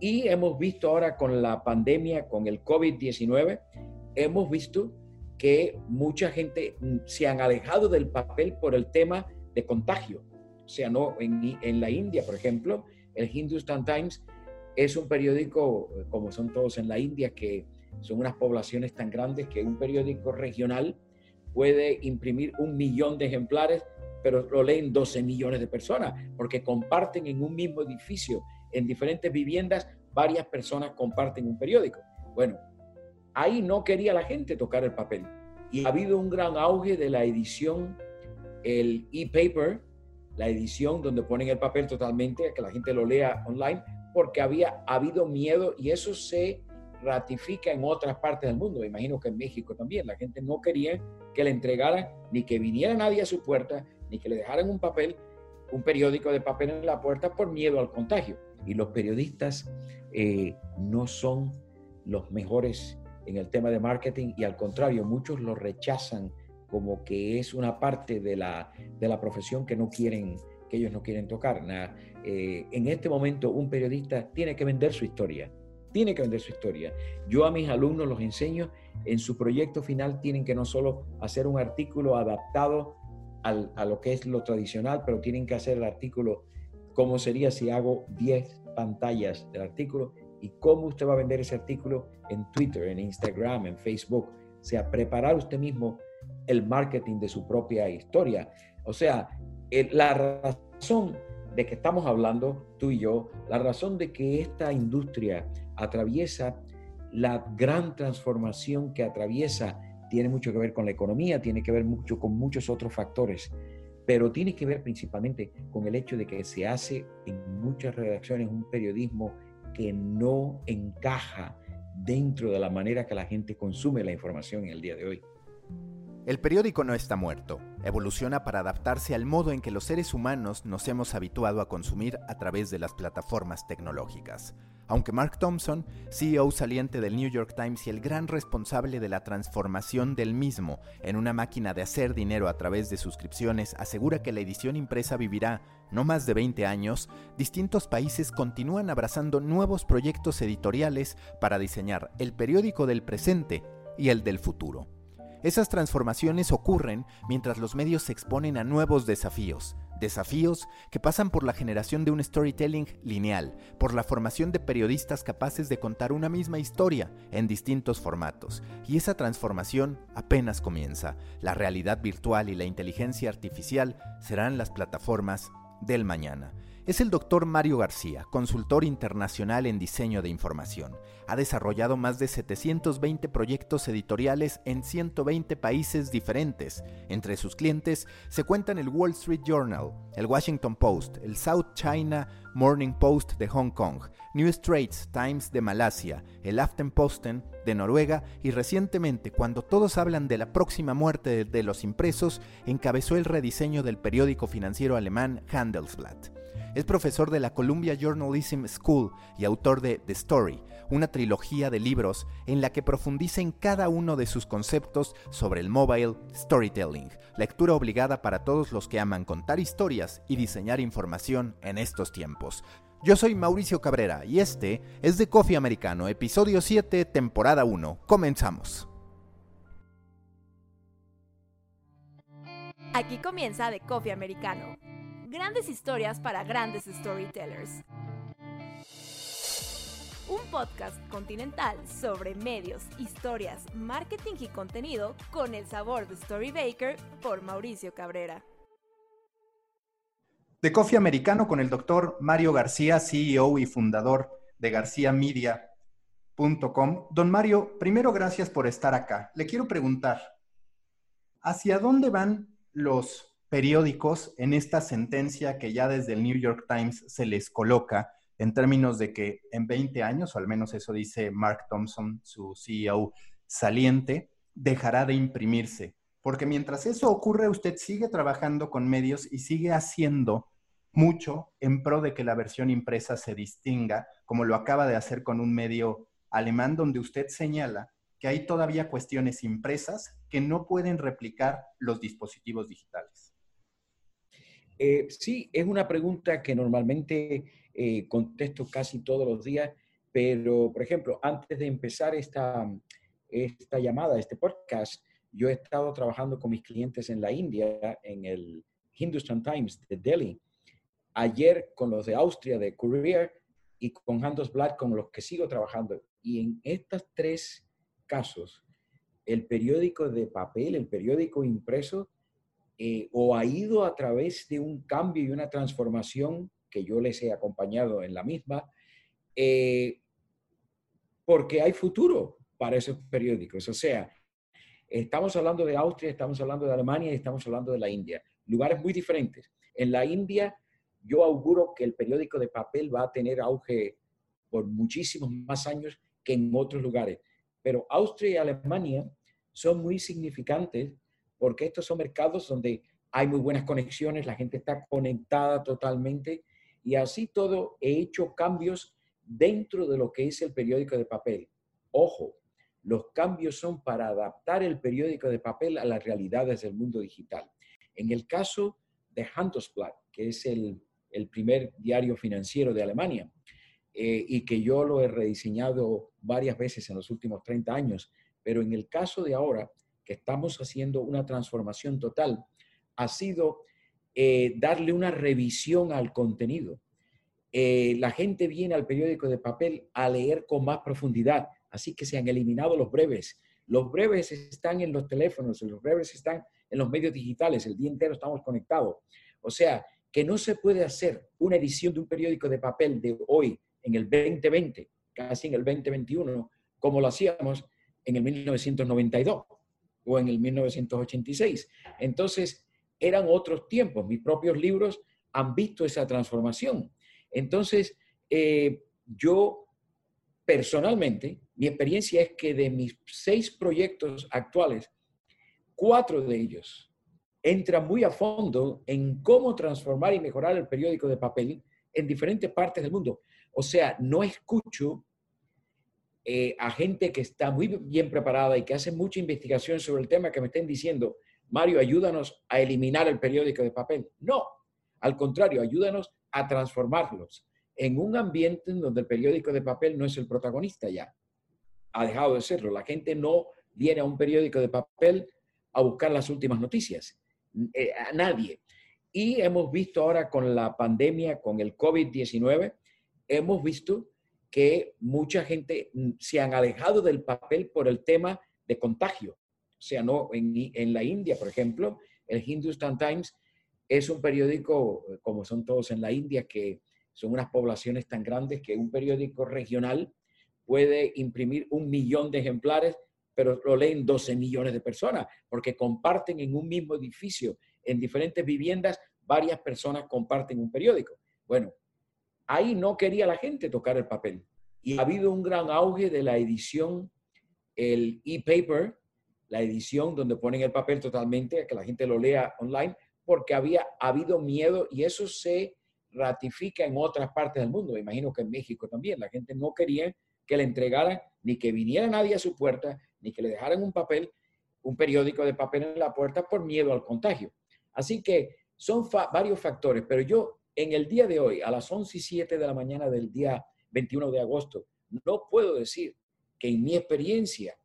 Y hemos visto ahora con la pandemia, con el COVID-19, hemos visto que mucha gente mm, se han alejado del papel por el tema de contagio. O sea, no en, en la India, por ejemplo, el Hindustan Times es un periódico, como son todos en la India, que son unas poblaciones tan grandes que un periódico regional puede imprimir un millón de ejemplares, pero lo leen 12 millones de personas, porque comparten en un mismo edificio, en diferentes viviendas, varias personas comparten un periódico. Bueno, ahí no quería la gente tocar el papel. Y ha habido un gran auge de la edición, el e-paper, la edición donde ponen el papel totalmente, que la gente lo lea online, porque había habido miedo y eso se ratifica en otras partes del mundo. Me imagino que en México también. La gente no quería que le entregaran ni que viniera nadie a su puerta, ni que le dejaran un papel, un periódico de papel en la puerta por miedo al contagio. Y los periodistas eh, no son los mejores en el tema de marketing y al contrario, muchos lo rechazan como que es una parte de la, de la profesión que no quieren que ellos no quieren tocar. Eh, en este momento un periodista tiene que vender su historia, tiene que vender su historia. Yo a mis alumnos los enseño, en su proyecto final tienen que no solo hacer un artículo adaptado a lo que es lo tradicional, pero tienen que hacer el artículo cómo sería si hago 10 pantallas del artículo y cómo usted va a vender ese artículo en Twitter, en Instagram, en Facebook. O sea, preparar usted mismo el marketing de su propia historia. O sea, la razón de que estamos hablando, tú y yo, la razón de que esta industria atraviesa la gran transformación que atraviesa tiene mucho que ver con la economía, tiene que ver mucho con muchos otros factores, pero tiene que ver principalmente con el hecho de que se hace en muchas redacciones un periodismo que no encaja dentro de la manera que la gente consume la información en el día de hoy. El periódico no está muerto, evoluciona para adaptarse al modo en que los seres humanos nos hemos habituado a consumir a través de las plataformas tecnológicas. Aunque Mark Thompson, CEO saliente del New York Times y el gran responsable de la transformación del mismo en una máquina de hacer dinero a través de suscripciones, asegura que la edición impresa vivirá no más de 20 años, distintos países continúan abrazando nuevos proyectos editoriales para diseñar el periódico del presente y el del futuro. Esas transformaciones ocurren mientras los medios se exponen a nuevos desafíos, desafíos que pasan por la generación de un storytelling lineal, por la formación de periodistas capaces de contar una misma historia en distintos formatos. Y esa transformación apenas comienza. La realidad virtual y la inteligencia artificial serán las plataformas del mañana. Es el doctor Mario García, consultor internacional en diseño de información. Ha desarrollado más de 720 proyectos editoriales en 120 países diferentes. Entre sus clientes se cuentan el Wall Street Journal, el Washington Post, el South China Morning Post de Hong Kong, New Straits Times de Malasia, el Aftenposten de Noruega y recientemente, cuando todos hablan de la próxima muerte de los impresos, encabezó el rediseño del periódico financiero alemán Handelsblatt. Es profesor de la Columbia Journalism School y autor de The Story, una trilogía de libros en la que profundiza en cada uno de sus conceptos sobre el mobile storytelling, lectura obligada para todos los que aman contar historias y diseñar información en estos tiempos. Yo soy Mauricio Cabrera y este es de Coffee Americano, episodio 7, temporada 1. Comenzamos. Aquí comienza de Coffee Americano Grandes historias para grandes storytellers. Un podcast continental sobre medios, historias, marketing y contenido con el sabor de Storybaker por Mauricio Cabrera. De Coffee Americano con el doctor Mario García, CEO y fundador de garciamedia.com. Don Mario, primero gracias por estar acá. Le quiero preguntar, ¿hacia dónde van los periódicos en esta sentencia que ya desde el New York Times se les coloca en términos de que en 20 años, o al menos eso dice Mark Thompson, su CEO saliente, dejará de imprimirse. Porque mientras eso ocurre, usted sigue trabajando con medios y sigue haciendo mucho en pro de que la versión impresa se distinga, como lo acaba de hacer con un medio alemán donde usted señala que hay todavía cuestiones impresas que no pueden replicar los dispositivos digitales. Eh, sí, es una pregunta que normalmente eh, contesto casi todos los días Pero, por ejemplo, antes de empezar esta, esta llamada, este podcast, yo he estado trabajando con mis clientes en la India, en el Hindustan Times de Delhi. Ayer con los de Austria, de Courier, y con Handelsblatt, con los que sigo trabajando. Y en estos tres casos, el periódico de papel, el periódico impreso, eh, o ha ido a través de un cambio y una transformación que yo les he acompañado en la misma, eh, porque hay futuro para esos periódicos. O sea, estamos hablando de Austria, estamos hablando de Alemania y estamos hablando de la India. Lugares muy diferentes. En la India, yo auguro que el periódico de papel va a tener auge por muchísimos más años que en otros lugares. Pero Austria y Alemania son muy significantes porque estos son mercados donde hay muy buenas conexiones, la gente está conectada totalmente y así todo he hecho cambios dentro de lo que es el periódico de papel. Ojo, los cambios son para adaptar el periódico de papel a las realidades del mundo digital. En el caso de Handelsblatt, que es el, primer diario financiero de Alemania, eh, y que yo lo he rediseñado varias veces en los últimos 30 años, pero en el caso de ahora, que estamos haciendo una transformación total, ha sido eh, darle una revisión al contenido. Eh, la gente viene al periódico de papel a leer con más profundidad, así que se han eliminado los breves. Los breves están en los teléfonos, los breves están en los medios digitales, el día entero estamos conectados. O sea, que no se puede hacer una edición de un periódico de papel de hoy, en el 2020, casi en el 2021, como lo hacíamos en el 1992 o en el 1986. Entonces, eran otros tiempos. Mis propios libros han visto esa transformación. Entonces, eh, yo personalmente, mi experiencia es que de mis seis proyectos actuales, cuatro de ellos entran muy a fondo en cómo transformar y mejorar el periódico de papel en diferentes partes del mundo. O sea, no escucho eh, a gente que está muy bien preparada y que hace mucha investigación sobre el tema que me estén diciendo, Mario, ayúdanos a eliminar el periódico de papel. No, al contrario, ayúdanos a transformarlos en un ambiente en donde el periódico de papel no es el protagonista ya. Ha dejado de serlo. La gente no viene a un periódico de papel a buscar las últimas noticias. Eh, a nadie. Y hemos visto ahora con la pandemia, con el COVID-19, hemos visto que mucha gente mm, se han alejado del papel por el tema de contagio. O sea, no, en, en la India, por ejemplo, el Hindustan Times es un periódico, eh, como son todos en la India, que son unas poblaciones tan grandes que un periódico regional puede imprimir un millón de ejemplares, pero lo leen 12 millones de personas, porque comparten en un mismo edificio, en diferentes viviendas, varias personas comparten un periódico. Bueno, ahí no quería la gente tocar el papel. Y ha habido un gran auge de la edición, el e-paper, la edición donde ponen el papel totalmente, que la gente lo lea online, porque había habido miedo y eso se ratifica en otras partes del mundo. Me imagino que en México también. La gente no quería que le entregaran ni que viniera nadie a su puerta, ni que le dejaran un papel, un periódico de papel en la puerta por miedo al contagio. Así que son varios factores, pero yo en el día de hoy, a las 11 y 7 de la mañana del día 21 de agosto, no puedo decir que en mi experiencia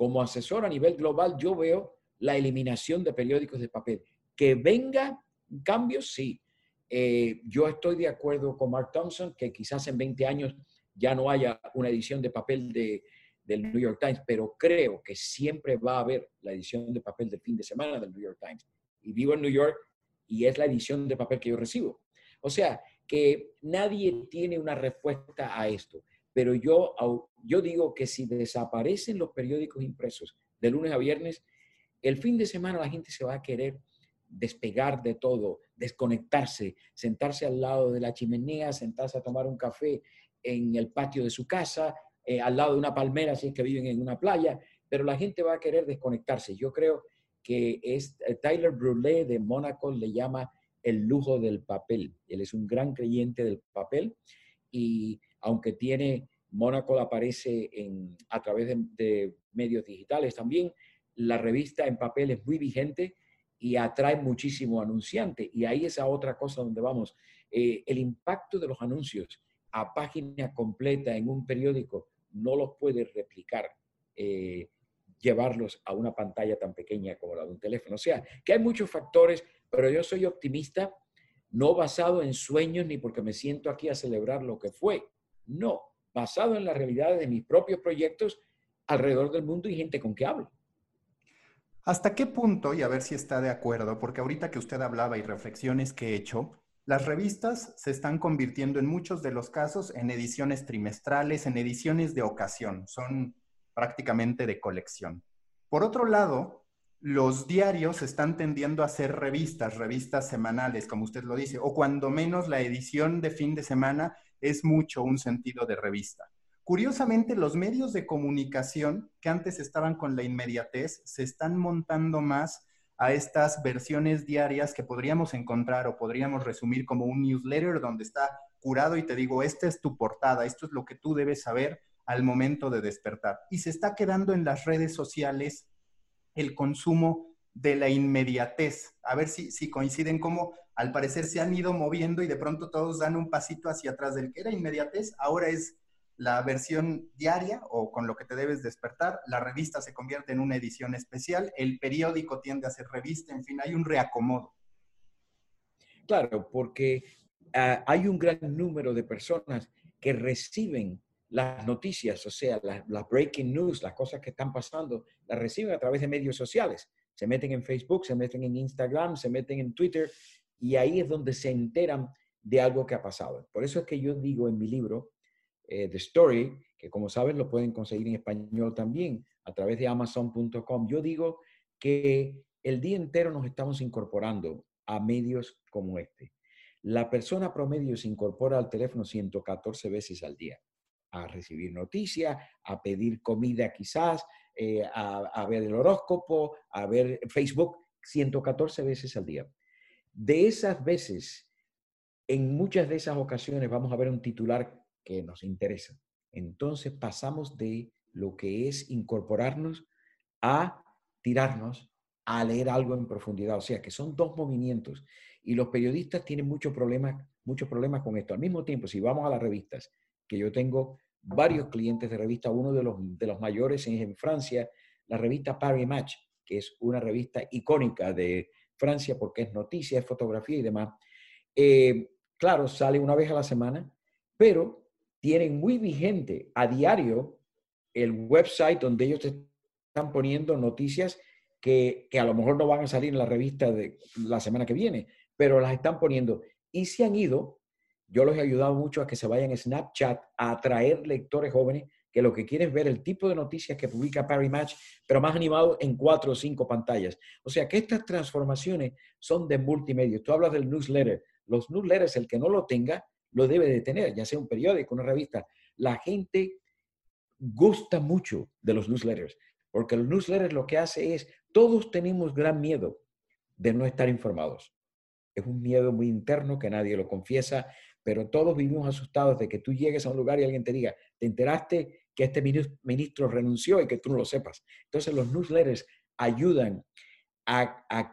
como asesor a nivel global, yo veo la eliminación de periódicos de papel. Que venga cambios, sí. Eh, yo estoy de acuerdo con Mark Thompson que quizás en 20 años ya no haya una edición de papel de, del New York Times, pero creo que siempre va a haber la edición de papel del fin de semana del New York Times. Y vivo en New York y es la edición de papel que yo recibo. O sea, que nadie tiene una respuesta a esto. Pero yo, yo digo que si desaparecen los periódicos impresos de lunes a viernes, el fin de semana la gente se va a querer despegar de todo, desconectarse, sentarse al lado de la chimenea, sentarse a tomar un café en el patio de su casa, eh, al lado de una palmera si es que viven en una playa, pero la gente va a querer desconectarse. Yo creo que es, eh, Tyler Brulé de Mónaco le llama el lujo del papel. Él es un gran creyente del papel y aunque tiene, Mónaco aparece en, a través de, medios digitales también, la revista en papel es muy vigente y atrae muchísimo anunciante. Y ahí es a otra cosa donde vamos. Eh, el impacto de los anuncios a página completa en un periódico, no los puedes replicar, eh, llevarlos a una pantalla tan pequeña como la de un teléfono. O sea, que hay muchos factores, pero yo soy optimista, no basado en sueños ni porque me siento aquí a celebrar lo que fue. No, basado en la realidad de mis propios proyectos alrededor del mundo y gente con que hablo. ¿Hasta qué punto, y a ver si está de acuerdo, porque ahorita que usted hablaba y reflexiones que he hecho, las revistas se están convirtiendo en muchos de los casos en ediciones trimestrales, en ediciones de ocasión, son prácticamente de colección. Por otro lado, los diarios están tendiendo a ser revistas, revistas semanales, como usted lo dice, o cuando menos la edición de fin de semana es mucho un sentido de revista. Curiosamente, los medios de comunicación que antes estaban con la inmediatez se están montando más a estas versiones diarias que podríamos encontrar o podríamos resumir como un newsletter donde está curado y te digo, esta es tu portada, esto es lo que tú debes saber al momento de despertar. Y se está quedando en las redes sociales el consumo de la inmediatez. A ver si, si coinciden como al parecer se han ido moviendo y de pronto todos dan un pasito hacia atrás del que era inmediatez, ahora es la versión diaria o con lo que te debes despertar, la revista se convierte en una edición especial, el periódico tiende a ser revista, en fin, hay un reacomodo. Claro, porque ah, hay un gran número de personas que reciben las noticias, o sea, las breaking news, las cosas que están pasando, las reciben a través de medios sociales. Se meten en Facebook, se meten en Instagram, se meten en Twitter y ahí es donde se enteran de algo que ha pasado. Por eso es que yo digo en mi libro, eh, The Story, que como sabes lo pueden conseguir en español también a través de amazon.com. Yo digo que el día entero nos estamos incorporando a medios como este. La persona promedio se incorpora al teléfono 114 veces al día a recibir noticias, a pedir comida quizás, eh, a, a, ver el horóscopo, a ver Facebook 114 veces al día. De esas veces, en muchas de esas ocasiones vamos a ver un titular que nos interesa. Entonces pasamos de lo que es incorporarnos a tirarnos a leer algo en profundidad. O sea, que son dos movimientos. Y los periodistas tienen muchos problemas, muchos problemas con esto. Al mismo tiempo, si vamos a las revistas, que yo tengo varios clientes de revista, uno de los, de los mayores es en Francia, la revista Paris Match, que es una revista icónica de Francia porque es noticia, es fotografía y demás. Eh, claro, sale una vez a la semana, pero tienen muy vigente a diario el website donde ellos están poniendo noticias que, a lo mejor no van a salir en la revista de la semana que viene, pero las están poniendo. Y se han ido, yo los he ayudado mucho a que se vayan a Snapchat a atraer lectores jóvenes que lo que quieren es ver el tipo de noticias que publica Parry Match, pero más animado en cuatro o cinco pantallas. O sea que estas transformaciones son de multimedia. Tú hablas del newsletter. Los newsletters, el que no lo tenga, lo debe de tener, ya sea un periódico, una revista. La gente gusta mucho de los newsletters, porque los newsletters lo que hace es, todos tenemos gran miedo de no estar informados. Es un miedo muy interno que nadie lo confiesa, pero todos vivimos asustados de que tú llegues a un lugar y alguien te diga, te enteraste que este ministro renunció y que tú no lo sepas. Entonces los newsletters ayudan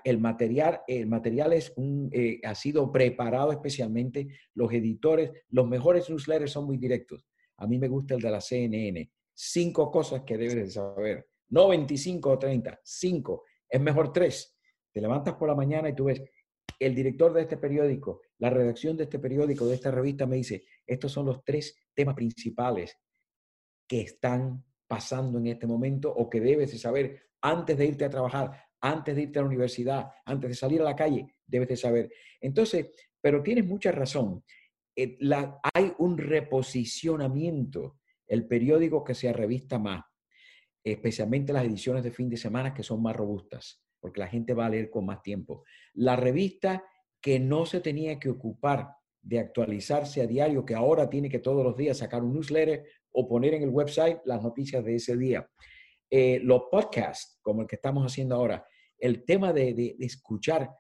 el, material, el material es un, eh, ha sido preparado especialmente, los editores, los mejores newsletters son muy directos. A mí me gusta el de la CNN. Cinco cosas que debes de saber. No 25 o 30, cinco. Es mejor tres. Te levantas por la mañana y tú ves, el director de este periódico, la redacción de este periódico, de esta revista, me dice, estos son los tres temas principales que están pasando en este momento o que debes de saber antes de irte a trabajar, antes de irte a la universidad, antes de salir a la calle, debes de saber. Entonces, pero tienes mucha razón. Eh, hay un reposicionamiento, el periódico que se revista más, especialmente las ediciones de fin de semana que son más robustas, porque la gente va a leer con más tiempo. La revista que no se tenía que ocupar de actualizarse a diario, que ahora tiene que todos los días sacar un newsletter o poner en el website las noticias de ese día. Eh, los podcasts, como el que estamos haciendo ahora, el tema de, escuchar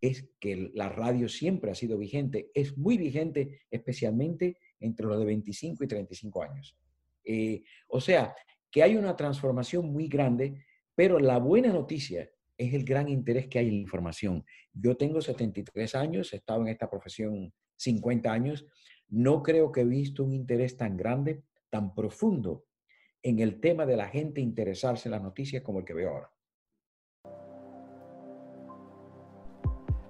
es que la radio siempre ha sido vigente, es muy vigente, especialmente entre los de 25 y 35 años. Eh, o sea, que hay una transformación muy grande, pero la buena noticia es el gran interés que hay en la información. Yo tengo 73 años, he estado en esta profesión 50 años. no creo que he visto un interés tan grande, tan profundo en el tema de la gente interesarse en las noticias como el que veo ahora.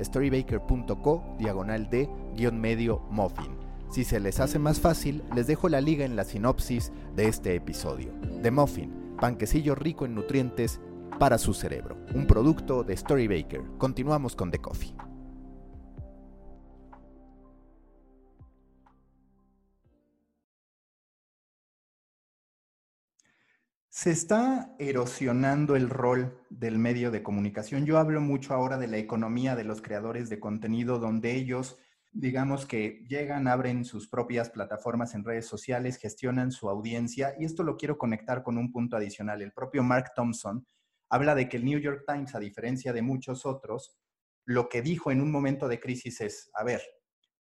storybaker.co, diagonal de, guion medio muffin. Si se les hace más fácil, les dejo la liga en la sinopsis de este episodio. The Muffin, panquecillo rico en nutrientes para su cerebro, un producto de Storybaker. Continuamos con The Coffee. Se está erosionando el rol del medio de comunicación. Yo hablo mucho ahora de la economía de los creadores de contenido, donde ellos, digamos que llegan, abren sus propias plataformas en redes sociales, gestionan su audiencia, y esto lo quiero conectar con un punto adicional. El propio Mark Thompson habla de que el New York Times, a diferencia de muchos otros, lo que dijo en un momento de crisis es, a ver,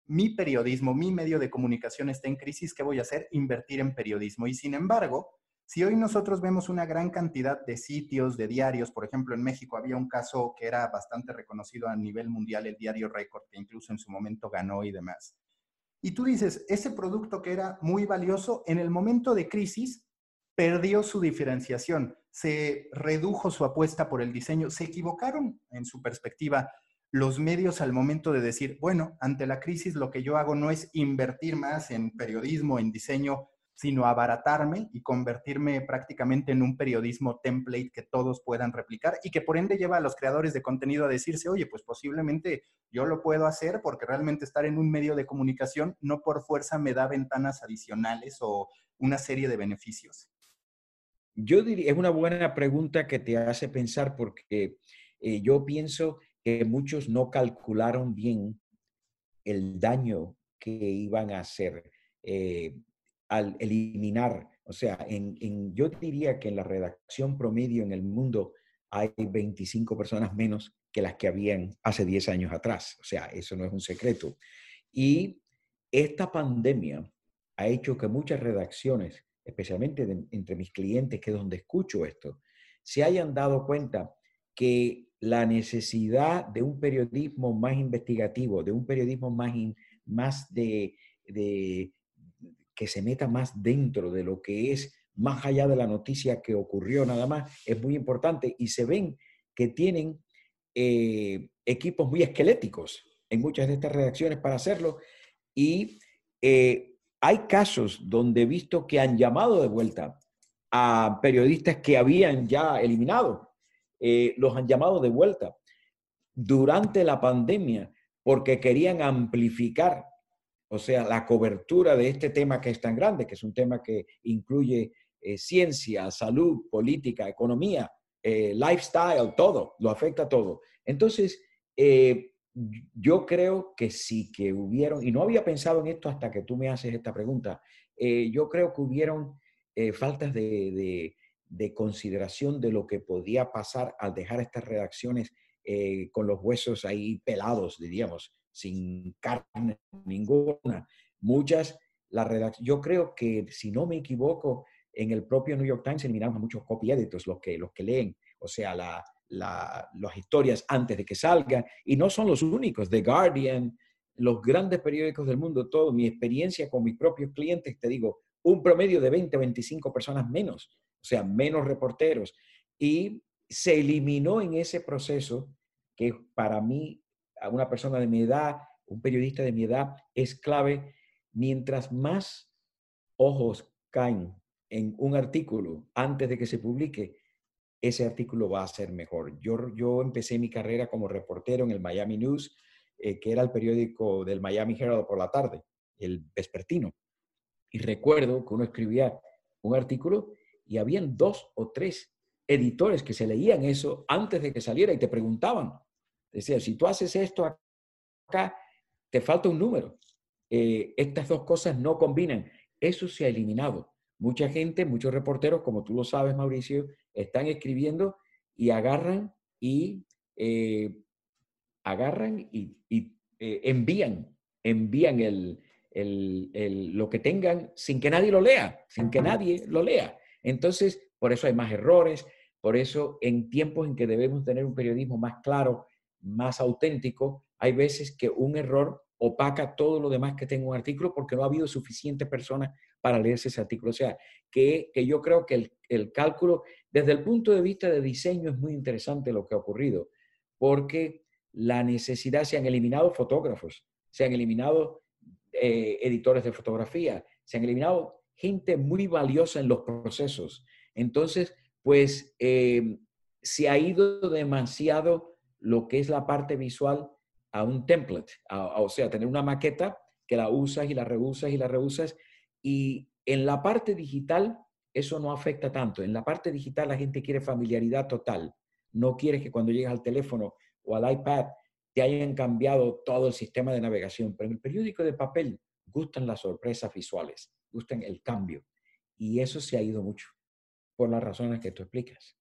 mi periodismo, mi medio de comunicación está en crisis, ¿qué voy a hacer? Invertir en periodismo. Y sin embargo, si hoy nosotros vemos una gran cantidad de sitios, de diarios, por ejemplo, en México había un caso que era bastante reconocido a nivel mundial, el diario Record, que incluso en su momento ganó y demás. Y tú dices, ese producto que era muy valioso, en el momento de crisis, perdió su diferenciación, se redujo su apuesta por el diseño, se equivocaron en su perspectiva los medios al momento de decir, bueno, ante la crisis lo que yo hago no es invertir más en periodismo, en diseño, sino abaratarme y convertirme prácticamente en un periodismo template que todos puedan replicar y que por ende lleva a los creadores de contenido a decirse, oye, pues posiblemente yo lo puedo hacer porque realmente estar en un medio de comunicación no por fuerza me da ventanas adicionales o una serie de beneficios. Yo diría, es una buena pregunta que te hace pensar porque eh, yo pienso que muchos no calcularon bien el daño que iban a hacer. Eh, al eliminar, o sea, en, yo diría que en la redacción promedio en el mundo hay 25 personas menos que las que habían hace 10 años atrás. O sea, eso no es un secreto. Y esta pandemia ha hecho que muchas redacciones, especialmente entre mis clientes, que es donde escucho esto, se hayan dado cuenta que la necesidad de un periodismo más investigativo, de un periodismo más, más de, de que se meta más dentro de lo que es más allá de la noticia que ocurrió nada más, es muy importante. Y se ven que tienen eh, equipos muy esqueléticos en muchas de estas redacciones para hacerlo. Y eh, hay casos donde he visto que han llamado de vuelta a periodistas que habían ya eliminado, eh, los han llamado de vuelta durante la pandemia porque querían amplificar o sea, la cobertura de este tema que es tan grande, que es un tema que incluye eh, ciencia, salud, política, economía, eh, lifestyle, todo, lo afecta todo. Entonces, eh, yo creo que sí que hubieron, y no había pensado en esto hasta que tú me haces esta pregunta, yo creo que hubieron faltas de, de, consideración de lo que podía pasar al dejar estas redacciones con los huesos ahí pelados, diríamos sin carne ninguna. Muchas, la redacción, yo creo que si no me equivoco, en el propio New York Times eliminaron a muchos copy editors, los que, los que leen, o sea, la, las historias antes de que salgan, y no son los únicos, The Guardian, los grandes periódicos del mundo, todo, mi experiencia con mis propios clientes, te digo, un promedio de 20, 25 personas menos, o sea, menos reporteros, y se eliminó en ese proceso que para mí a una persona de mi edad, un periodista de mi edad, es clave. Mientras más ojos caen en un artículo antes de que se publique, ese artículo va a ser mejor. Yo, yo empecé mi carrera como reportero en el Miami News, eh, que era el periódico del Miami Herald por la tarde, el vespertino. Y recuerdo que uno escribía un artículo y habían dos o tres editores que se leían eso antes de que saliera y te preguntaban, Decía, si tú haces esto acá, te falta un número. Eh, estas dos cosas no combinan. Eso se ha eliminado. Mucha gente, muchos reporteros, como tú lo sabes, Mauricio, están escribiendo y agarran y eh, agarran y, eh, envían, envían el, lo que tengan sin que nadie lo lea, sin que nadie lo lea. Entonces, por eso hay más errores, por eso en tiempos en que debemos tener un periodismo más claro, más auténtico, hay veces que un error opaca todo lo demás que tenga un artículo porque no ha habido suficientes personas para leerse ese artículo. O sea, que, yo creo que el, el, cálculo, desde el punto de vista de diseño, es muy interesante lo que ha ocurrido, porque la necesidad, se han eliminado fotógrafos, se han eliminado eh, editores de fotografía, se han eliminado gente muy valiosa en los procesos. Entonces, pues eh, se ha ido demasiado lo que es la parte visual a un template, o sea, tener una maqueta que la usas y la reusas y la reusas. Y en la parte digital, eso no afecta tanto. En la parte digital la gente quiere familiaridad total. No quiere que cuando llegas al teléfono o al iPad te hayan cambiado todo el sistema de navegación. Pero en el periódico de papel gustan las sorpresas visuales, gustan el cambio. Y eso se ha ido mucho por las razones que tú explicas.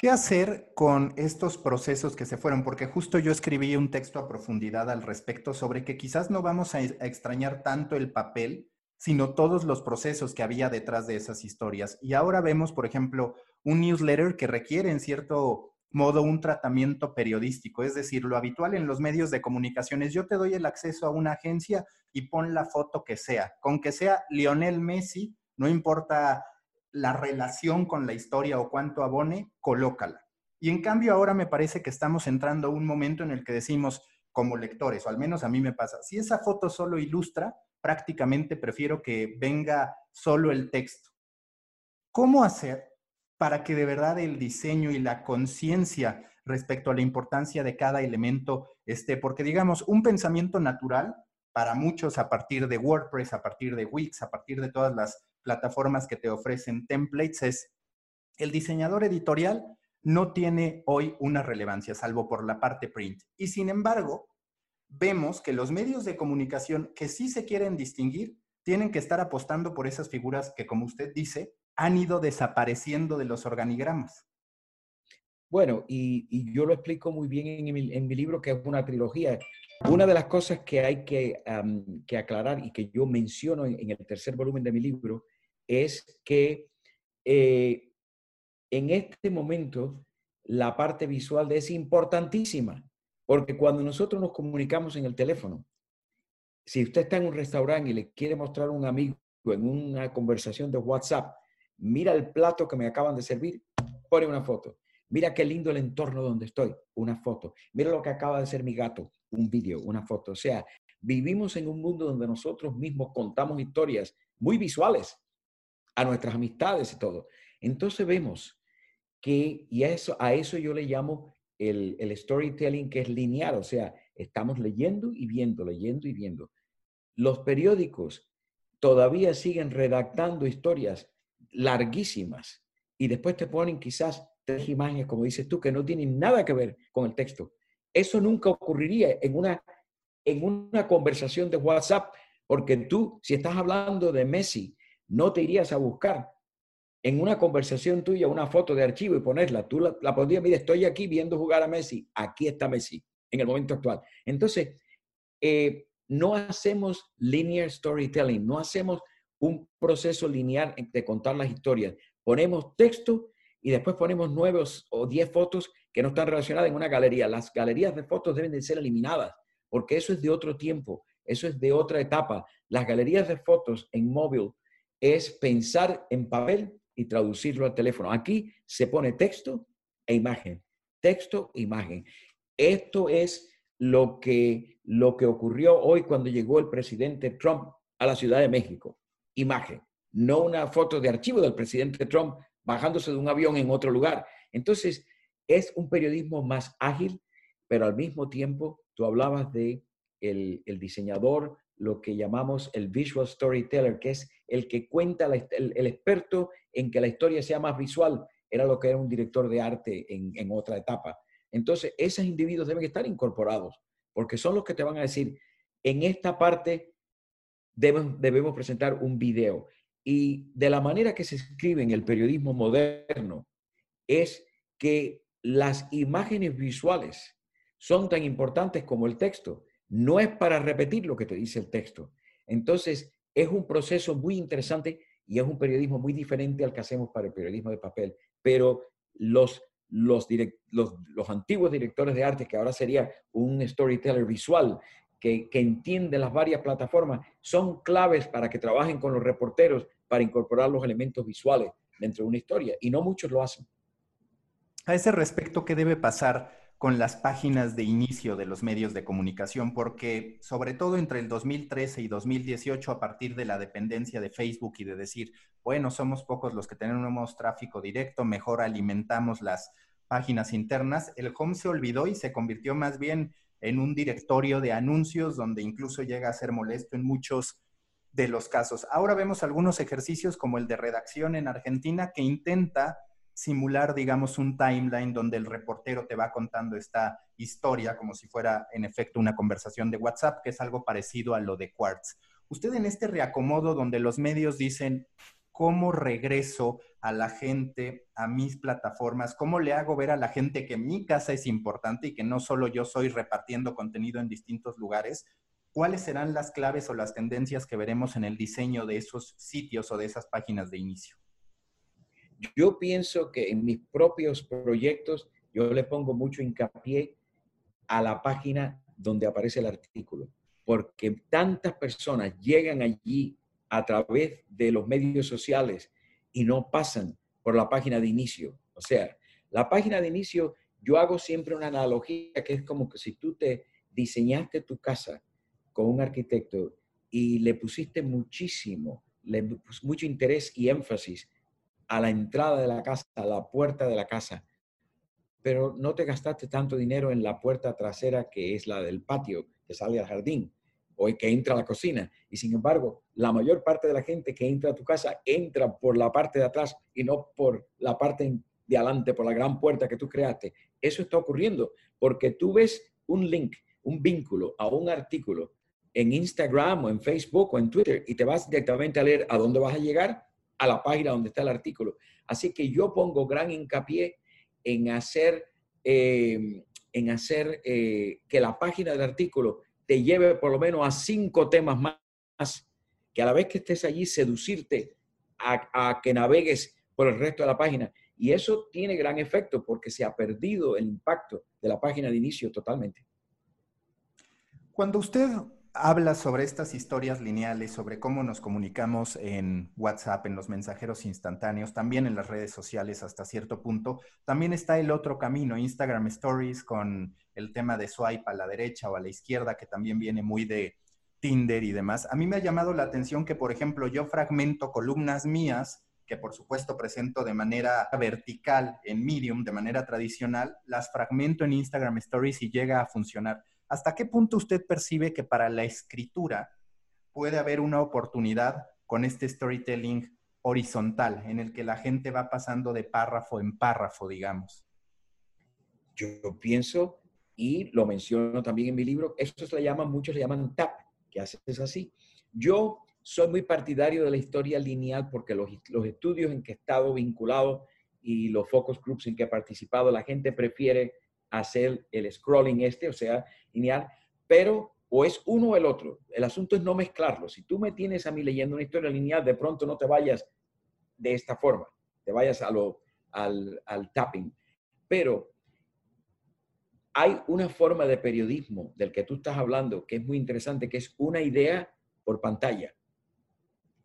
¿Qué hacer con estos procesos que se fueron? Porque justo yo escribí un texto a profundidad al respecto sobre que quizás no vamos a, extrañar tanto el papel, sino todos los procesos que había detrás de esas historias. Y ahora vemos, por ejemplo, un newsletter que requiere en cierto modo un tratamiento periodístico, es decir, lo habitual en los medios de comunicaciones, yo te doy el acceso a una agencia y pon la foto que sea, con que sea Lionel Messi, no importa la relación con la historia o cuánto abone, colócala. Y en cambio ahora me parece que estamos entrando a un momento en el que decimos, como lectores, o al menos a mí me pasa, si esa foto solo ilustra, prácticamente prefiero que venga solo el texto. ¿Cómo hacer para que de verdad el diseño y la conciencia respecto a la importancia de cada elemento esté? Porque digamos, un pensamiento natural para muchos a partir de WordPress, a partir de Wix, a partir de todas las plataformas que te ofrecen templates es el diseñador editorial no tiene hoy una relevancia, salvo por la parte print. Y sin embargo, vemos que los medios de comunicación que sí se quieren distinguir tienen que estar apostando por esas figuras que, como usted dice, han ido desapareciendo de los organigramas. Bueno, y, yo lo explico muy bien en mi, en mi, libro, que es una trilogía. Una de las cosas que hay que, aclarar y que yo menciono en, el tercer volumen de mi libro es que eh, en este momento la parte visual es importantísima, porque cuando nosotros nos comunicamos en el teléfono, si usted está en un restaurante y le quiere mostrar a un amigo en una conversación de WhatsApp, mira el plato que me acaban de servir, pone una foto. Mira qué lindo el entorno donde estoy, una foto. Mira lo que acaba de hacer mi gato, un vídeo, una foto. O sea, vivimos en un mundo donde nosotros mismos contamos historias muy visuales a nuestras amistades y todo. Entonces vemos que, y a eso, a eso yo le llamo el, el storytelling que es lineal, o sea, estamos leyendo y viendo, leyendo y viendo. Los periódicos todavía siguen redactando historias larguísimas y después te ponen quizás tres imágenes, como dices tú, que no tienen nada que ver con el texto. Eso nunca ocurriría en una, en una conversación de WhatsApp, porque tú, si estás hablando de Messi, no te irías a buscar en una conversación tuya una foto de archivo y ponerla. Tú la, la podrías, mira, estoy aquí viendo jugar a Messi, aquí está Messi en el momento actual. Entonces, eh, no hacemos linear storytelling, no hacemos un proceso lineal de contar las historias. Ponemos texto y después ponemos nueve o diez fotos que no están relacionadas en una galería. Las galerías de fotos deben de ser eliminadas porque eso es de otro tiempo, eso es de otra etapa. Las galerías de fotos en móvil es pensar en papel y traducirlo al teléfono. Aquí se pone texto e imagen, texto e imagen. Esto es lo que, lo que ocurrió hoy cuando llegó el presidente Trump a la Ciudad de México. Imagen, no una foto de archivo del presidente Trump bajándose de un avión en otro lugar. Entonces, es un periodismo más ágil, pero al mismo tiempo, tú hablabas de el, diseñador, lo que llamamos el visual storyteller, que es el que cuenta, el, experto en que la historia sea más visual, era lo que era un director de arte en, otra etapa. Entonces, esos individuos deben estar incorporados, porque son los que te van a decir, en esta parte debemos, debemos presentar un video. Y de la manera que se escribe en el periodismo moderno es que las imágenes visuales son tan importantes como el texto. No es para repetir lo que te dice el texto. Entonces, es un proceso muy interesante y es un periodismo muy diferente al que hacemos para el periodismo de papel. Pero los, los, antiguos directores de arte, que ahora sería un storyteller visual, que, que entiende las varias plataformas, son claves para que trabajen con los reporteros para incorporar los elementos visuales dentro de una historia. Y no muchos lo hacen. A ese respecto, ¿qué debe pasar con las páginas de inicio de los medios de comunicación? Porque sobre todo entre el 2013 y 2018, a partir de la dependencia de Facebook y de decir, bueno, somos pocos los que tenemos tráfico directo, mejor alimentamos las páginas internas, el home se olvidó y se convirtió más bien en un directorio de anuncios donde incluso llega a ser molesto en muchos de los casos. Ahora vemos algunos ejercicios como el de redacción en Argentina que intenta simular, digamos, un timeline donde el reportero te va contando esta historia como si fuera, en efecto, una conversación de WhatsApp, que es algo parecido a lo de Quartz. Usted en este reacomodo donde los medios dicen, ¿cómo regreso a la gente a mis plataformas? ¿Cómo le hago ver a la gente que mi casa es importante y que no solo yo soy repartiendo contenido en distintos lugares? ¿Cuáles serán las claves o las tendencias que veremos en el diseño de esos sitios o de esas páginas de inicio? Yo pienso que en mis propios proyectos yo le pongo mucho hincapié a la página donde aparece el artículo, porque tantas personas llegan allí a través de los medios sociales y no pasan por la página de inicio. O sea, la página de inicio, yo hago siempre una analogía que es como que si tú te diseñaste tu casa con un arquitecto y le pusiste muchísimo, mucho interés y énfasis a la entrada de la casa, a la puerta de la casa, pero no te gastaste tanto dinero en la puerta trasera que es la del patio, que sale al jardín o que entra a la cocina. Y sin embargo, la mayor parte de la gente que entra a tu casa entra por la parte de atrás y no por la parte de adelante, por la gran puerta que tú creaste. Eso está ocurriendo porque tú ves un link, un vínculo a un artículo en Instagram o en Facebook o en Twitter y te vas directamente a leer a dónde vas a llegar a la página donde está el artículo. Así que yo pongo gran hincapié en hacer, em, en hacer eh, que la página del artículo te lleve por lo menos a cinco temas más, que a la vez que estés allí seducirte a, a que navegues por el resto de la página. Y eso tiene gran efecto porque se ha perdido el impacto de la página de inicio totalmente. Cuando usted habla sobre estas historias lineales, sobre cómo nos comunicamos en WhatsApp, en los mensajeros instantáneos, también en las redes sociales hasta cierto punto. También está el otro camino, Instagram Stories, con el tema de swipe a la derecha o a la izquierda, que también viene muy de Tinder y demás. A mí me ha llamado la atención que, por ejemplo, yo fragmento columnas mías que por supuesto presento de manera vertical en Medium, de manera tradicional, las fragmento en Instagram Stories y llega a funcionar. ¿Hasta qué punto usted percibe que para la escritura puede haber una oportunidad con este storytelling horizontal, en el que la gente va pasando de párrafo en párrafo, digamos? Yo pienso, y lo menciono también en mi libro, esto se le llama, muchos le llaman tap, que haces así. Yo soy muy partidario de la historia lineal porque los, los estudios en que he estado vinculado y los focus groups en que he participado, la gente prefiere hacer el scrolling este, o sea, lineal, pero o es uno o el otro. El asunto es no mezclarlo. Si tú me tienes a mí leyendo una historia lineal, de pronto no te vayas de esta forma, te vayas a lo, al, tapping. Pero hay una forma de periodismo del que tú estás hablando que es muy interesante, que es una idea por pantalla.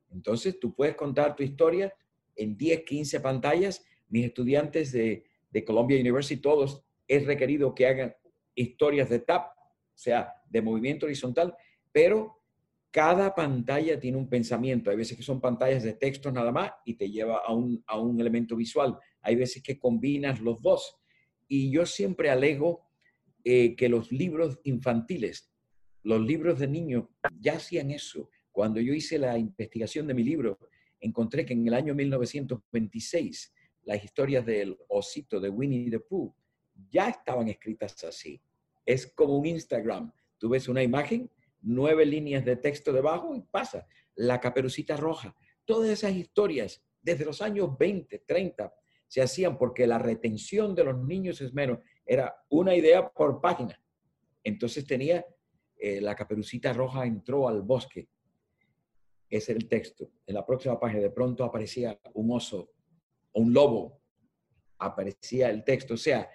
Entonces tú puedes contar tu historia en 10, 15 pantallas. Mis estudiantes de, de Columbia University, todos es requerido que hagan historias de tap, o sea, de movimiento horizontal, pero cada pantalla tiene un pensamiento. Hay veces que son pantallas de texto nada más y te lleva a un, a un elemento visual. Hay veces que combinas los dos. Y yo siempre alego eh, que los libros infantiles, los libros de niños, ya hacían eso. Cuando yo hice la investigación de mi libro, encontré que en el año 1926 las historias del osito de Winnie the Pooh ya estaban escritas así. Es como un Instagram. Tú ves una imagen nueve líneas de texto debajo y pasa. La caperucita roja. Todas esas historias desde los años 20, 30 se hacían porque la retención de los niños es menos. Era una idea por página. Entonces tenía, eh, la caperucita roja entró al bosque. Ese el texto. En la próxima página de pronto aparecía un oso o un lobo. Aparecía el texto. O sea,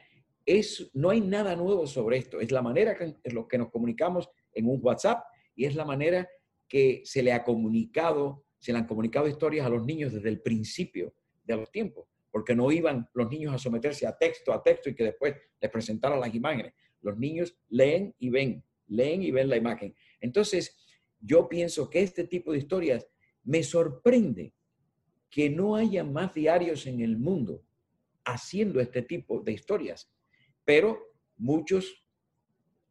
es, no hay nada nuevo sobre esto. Es la manera que, en lo que nos comunicamos en un WhatsApp y es la manera que se le ha comunicado, se le han comunicado historias a los niños desde el principio de los tiempos, porque no iban los niños a someterse a texto, a texto y que después les presentaran las imágenes. Los niños leen y ven, leen y ven la imagen. Entonces, yo pienso que este tipo de historias me sorprende que no haya más diarios en el mundo haciendo este tipo de historias, pero muchos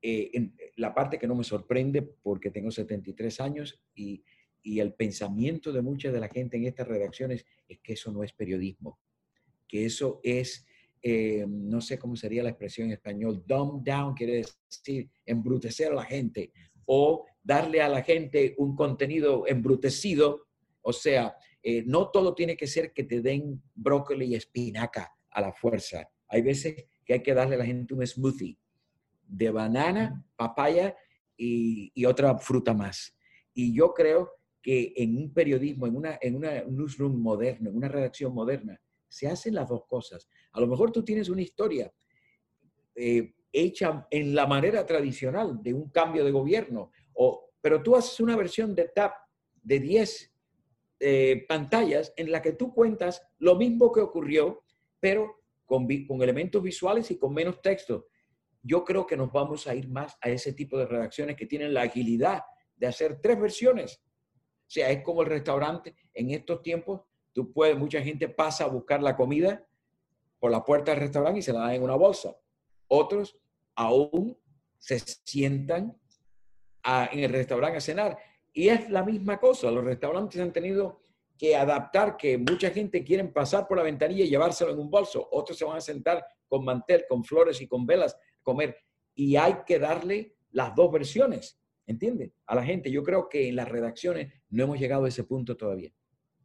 eh, en la parte que no me sorprende porque tengo 73 años y, el pensamiento de mucha de la gente en estas redacciones es que eso no es periodismo, que eso es, eh, no sé cómo sería la expresión en español, dumb down quiere decir embrutecer a la gente o darle a la gente un contenido embrutecido, o sea, eh, no todo tiene que ser que te den brócoli y espinaca a la fuerza. Hay veces que hay que darle a la gente un smoothie de banana, papaya y, otra fruta más. Y yo creo que en un periodismo, en una, en una newsroom moderna, en una redacción moderna, se hacen las dos cosas. A lo mejor tú tienes una historia eh, hecha en la manera tradicional de un cambio de gobierno, o, pero tú haces una versión de TAP de 10 eh, pantallas en la que tú cuentas lo mismo que ocurrió, pero con, elementos visuales y con menos texto yo creo que nos vamos a ir más a ese tipo de redacciones que tienen la agilidad de hacer tres versiones. O sea, es como el restaurante. En estos tiempos, tú puedes, mucha gente pasa a buscar la comida por la puerta del restaurante y se la dan en una bolsa. Otros aún se sientan en el restaurante a cenar. Y es la misma cosa. Los restaurantes han tenido que adaptar que mucha gente quiere pasar por la ventanilla y llevárselo en un bolso. Otros se van a sentar con mantel, con flores y con velas comer. Y hay que darle las dos versiones, ¿entiende? A la gente. Yo creo que en las redacciones no hemos llegado a ese punto todavía.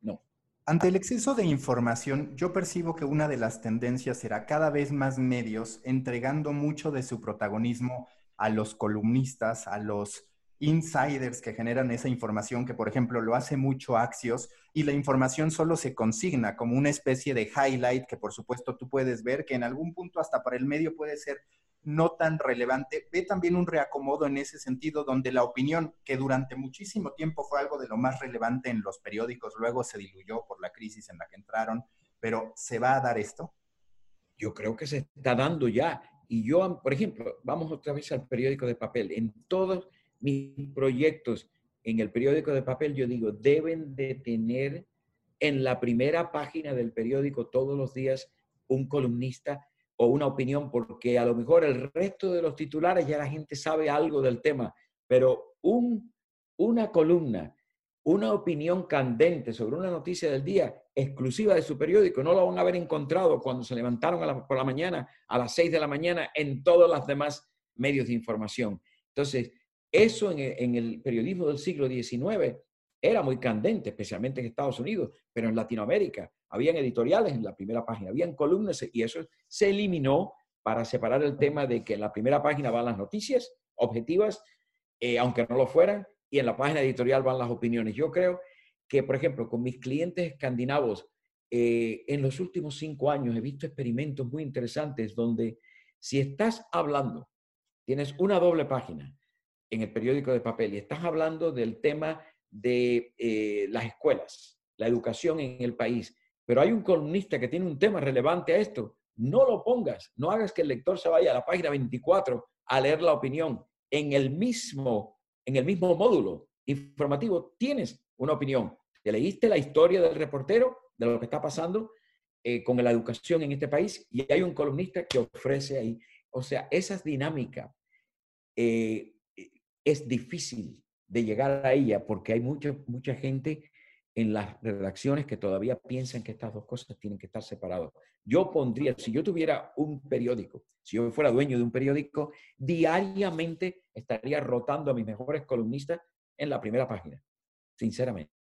No. Ante el exceso de información, yo percibo que una de las tendencias será cada vez más medios entregando mucho de su protagonismo a los columnistas, a los insiders que generan esa información, que por ejemplo lo hace mucho Axios, y la información solo se consigna como una especie de highlight que por supuesto tú puedes ver, que en algún punto hasta para el medio puede ser no tan relevante. Ve también un reacomodo en ese sentido, donde la opinión, que durante muchísimo tiempo fue algo de lo más relevante en los periódicos, luego se diluyó por la crisis en la que entraron, pero ¿se va a dar esto? Yo creo que se está dando ya. Y yo, por ejemplo, vamos otra vez al periódico de papel. En todos mis proyectos en el periódico de papel, yo digo, deben de tener en la primera página del periódico todos los días un columnista o una opinión, porque a lo mejor el resto de los titulares ya la gente sabe algo del tema, pero un, una columna, una opinión candente sobre una noticia del día exclusiva de su periódico, no lo van a haber encontrado cuando se levantaron por la mañana, a las 6 de la mañana, en todos los demás medios de información. Entonces, eso en el, periodismo del siglo XIX era muy candente, especialmente en Estados Unidos, pero en Latinoamérica habían editoriales en la primera página, habían columnas y eso se eliminó para separar el tema de que en la primera página van las noticias objetivas, eh, aunque no lo fueran, y en la página editorial van las opiniones. Yo creo que, por ejemplo, con mis clientes escandinavos, eh, en los últimos cinco años he visto experimentos muy interesantes donde si estás hablando, tienes una doble página en el periódico de papel y estás hablando del tema de eh, las escuelas, la educación en el país, pero hay un columnista que tiene un tema relevante a esto, no lo pongas, no hagas que el lector se vaya a la página 24 a leer la opinión. En el mismo, en el mismo módulo informativo tienes una opinión. Te leíste la historia del reportero, de lo que está pasando eh, con la educación en este país y hay un columnista que ofrece ahí. O sea, esa dinámica eh, es difícil de llegar a ella porque hay mucha, mucha gente en las redacciones que todavía piensan que estas dos cosas tienen que estar separadas. Yo pondría, si yo tuviera un periódico, si yo fuera dueño de un periódico, diariamente estaría rotando a mis mejores columnistas en la primera página, sinceramente.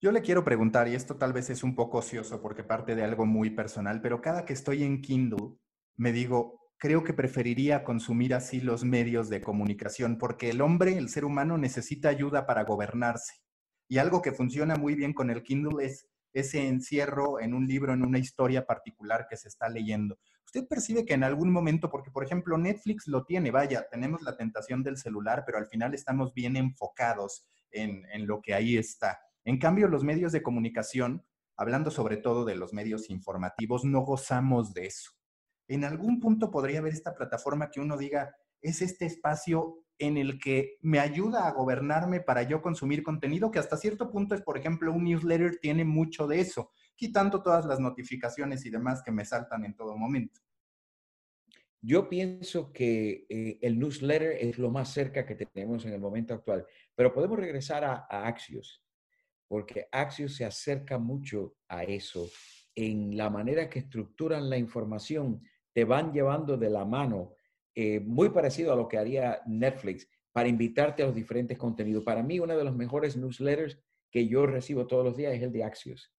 Yo le quiero preguntar, y esto tal vez es un poco ocioso porque parte de algo muy personal, pero cada que estoy en Kindle, me digo, creo que preferiría consumir así los medios de comunicación, porque el hombre, el ser humano, necesita ayuda para gobernarse. Y algo que funciona muy bien con el Kindle es ese encierro en un libro, en una historia particular que se está leyendo. Usted percibe que en algún momento, porque por ejemplo Netflix lo tiene, vaya, tenemos la tentación del celular, pero al final estamos bien enfocados en, en lo que ahí está. En cambio, los medios de comunicación, hablando sobre todo de los medios informativos, no gozamos de eso en algún punto podría haber esta plataforma que uno diga, es este espacio en el que me ayuda a gobernarme para yo consumir contenido, que hasta cierto punto es, por ejemplo, un newsletter tiene mucho de eso, quitando todas las notificaciones y demás que me saltan en todo momento. Yo pienso que eh, el newsletter es lo más cerca que tenemos en el momento actual, pero podemos regresar a, a Axios, porque Axios se acerca mucho a eso en la manera que estructuran la información te van llevando de la mano, eh, muy parecido a lo que haría Netflix, para invitarte a los diferentes contenidos. Para mí, uno de los mejores newsletters que yo recibo todos los días es el de Axios.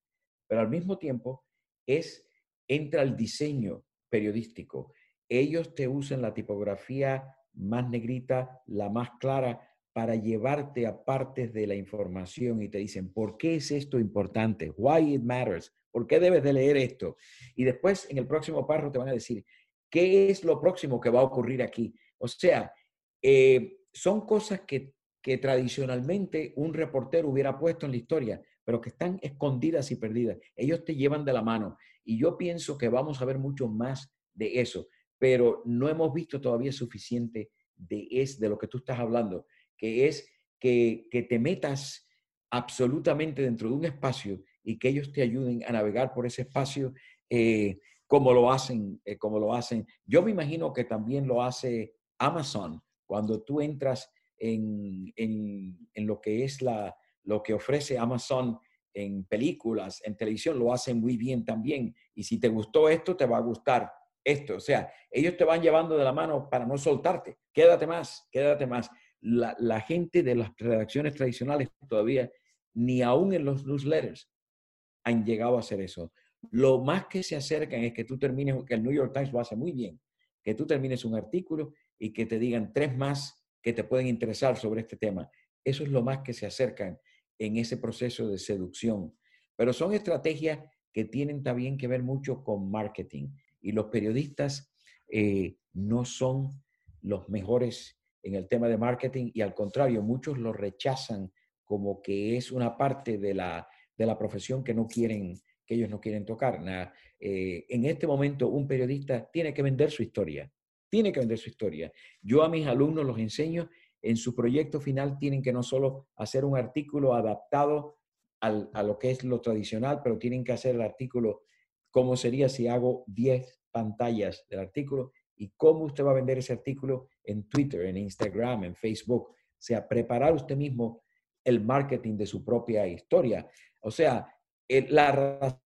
Pero al mismo tiempo, es, entra el diseño periodístico. Ellos te usan la tipografía más negrita, la más clara, para llevarte a partes de la información y te dicen, ¿por qué es esto importante? Why it matters. ¿Por qué debes de leer esto? Y después en el próximo párrafo te van a decir, ¿qué es lo próximo que va a ocurrir aquí? O sea, eh, son cosas que, que tradicionalmente un reportero hubiera puesto en la historia, pero que están escondidas y perdidas. Ellos te llevan de la mano. Y yo pienso que vamos a ver mucho más de eso, pero no hemos visto todavía suficiente de, es, de lo que tú estás hablando, que es que, que te metas absolutamente dentro de un espacio y que ellos te ayuden a navegar por ese espacio eh, como lo hacen, eh, como lo hacen. Yo me imagino que también lo hace Amazon cuando tú entras en, en, en, lo que es la, lo que ofrece Amazon en películas, en televisión, lo hacen muy bien también. Y si te gustó esto, te va a gustar esto. O sea, ellos te van llevando de la mano para no soltarte. Quédate más, quédate más. La, la gente de las redacciones tradicionales todavía, ni aún en los newsletters, han llegado a hacer eso. Lo más que se acercan es que tú termines, que el New York Times lo hace muy bien, que tú termines un artículo y que te digan tres más que te pueden interesar sobre este tema. Eso es lo más que se acercan en ese proceso de seducción. Pero son estrategias que tienen también que ver mucho con marketing. Y los periodistas eh, no son los mejores en el tema de marketing y al contrario, muchos lo rechazan como que es una parte de la de la profesión que no quieren, que ellos no quieren tocar. Nada. Eh, en este momento, un periodista tiene que vender su historia, tiene que vender su historia. Yo a mis alumnos los enseño, en su proyecto final tienen que no solo hacer un artículo adaptado a lo que es lo tradicional, pero tienen que hacer el artículo cómo sería si hago 10 pantallas del artículo y cómo usted va a vender ese artículo en Twitter, en Instagram, en Facebook. O sea, preparar usted mismo el marketing de su propia historia. O sea, la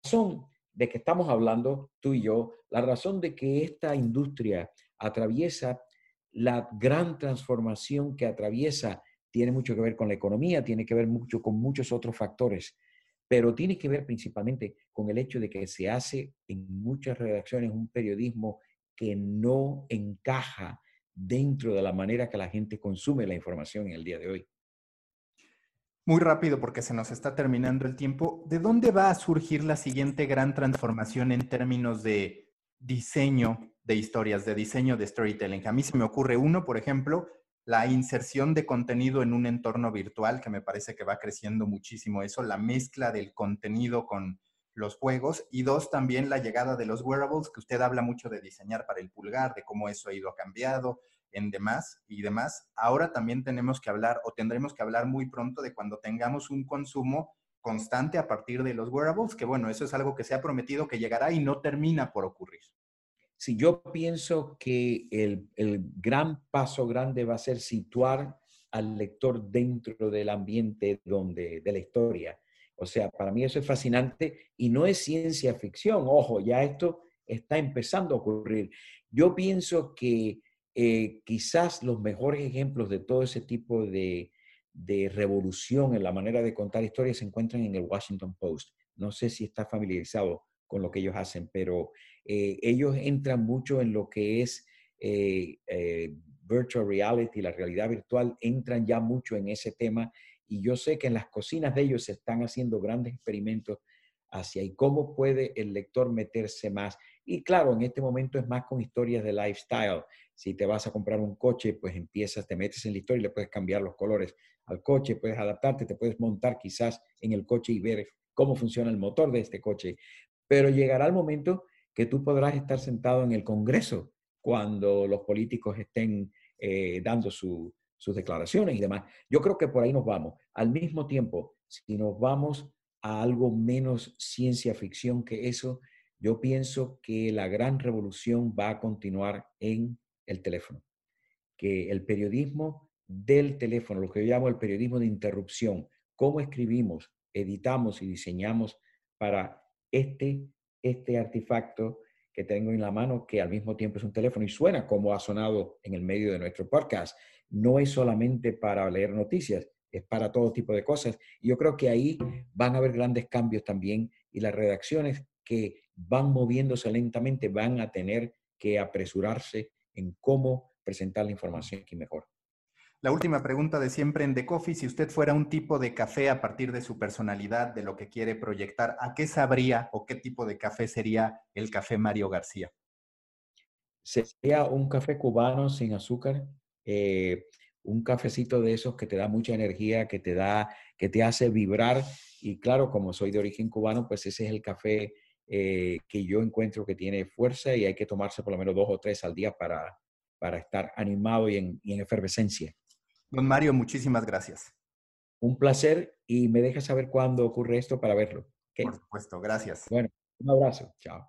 razón de que estamos hablando tú y yo, la razón de que esta industria atraviesa la gran transformación que atraviesa, tiene mucho que ver con la economía, tiene que ver mucho con muchos otros factores, pero tiene que ver principalmente con el hecho de que se hace en muchas redacciones un periodismo que no encaja dentro de la manera que la gente consume la información en el día de hoy. Muy rápido porque se nos está terminando el tiempo. ¿De dónde va a surgir la siguiente gran transformación en términos de diseño de historias, de diseño de storytelling? A mí se me ocurre uno, por ejemplo, la inserción de contenido en un entorno virtual, que me parece que va creciendo muchísimo eso, la mezcla del contenido con los juegos y dos, también la llegada de los wearables, que usted habla mucho de diseñar para el pulgar, de cómo eso ha ido cambiado, en demás y demás, ahora también tenemos que hablar o tendremos que hablar muy pronto de cuando tengamos un consumo constante a partir de los wearables, que bueno, eso es algo que se ha prometido que llegará y no termina por ocurrir. Si yo pienso que el, el gran paso grande va a ser situar al lector dentro del ambiente donde, de la historia. O sea, para mí eso es fascinante y no es ciencia ficción. Ojo, ya esto está empezando a ocurrir. Yo pienso que eh, quizás los mejores ejemplos de todo ese tipo de, revolución en la manera de contar historias se encuentran en el Washington Post. No sé si está familiarizado con lo que ellos hacen, pero eh, ellos entran mucho en lo que es eh, virtual reality, la realidad virtual, entran ya mucho en ese tema y yo sé que en las cocinas de ellos se están haciendo grandes experimentos hacia y cómo puede el lector meterse más. Y claro, en este momento es más con historias de lifestyle. Si te vas a comprar un coche, pues empiezas, te metes en la historia y le puedes cambiar los colores al coche, puedes adaptarte, te puedes montar quizás en el coche y ver cómo funciona el motor de este coche. Pero llegará el momento que tú podrás estar sentado en el Congreso cuando los políticos estén eh, dando sus declaraciones y demás. Yo creo que por ahí nos vamos. Al mismo tiempo, si nos vamos a algo menos ciencia ficción que eso, yo pienso que la gran revolución va a continuar en el teléfono, que el periodismo del teléfono, lo que yo llamo el periodismo de interrupción, cómo escribimos, editamos y diseñamos para este, este artefacto que tengo en la mano, que al mismo tiempo es un teléfono y suena como ha sonado en el medio de nuestro podcast. No es solamente para leer noticias, es para todo tipo de cosas. Yo creo que ahí van a haber grandes cambios también y las redacciones que van moviéndose lentamente van a tener que apresurarse en cómo presentar la información aquí mejor. La última pregunta de siempre en The Coffee, si usted fuera un tipo de café a partir de su personalidad, de lo que quiere proyectar, ¿a qué sabría o qué tipo de café sería el café Mario García? Sería un café cubano sin azúcar, eh, un cafecito de esos que te da mucha energía, que te da, que te hace vibrar. Y claro, como soy de origen cubano, pues ese es el café eh, que yo encuentro que tiene fuerza y hay que tomarse por lo menos dos o tres al día para, para estar animado y en, efervescencia. Don Mario, muchísimas gracias. Un placer y me deja saber cuándo ocurre esto para verlo. Por supuesto, gracias. Bueno, un abrazo. Chao.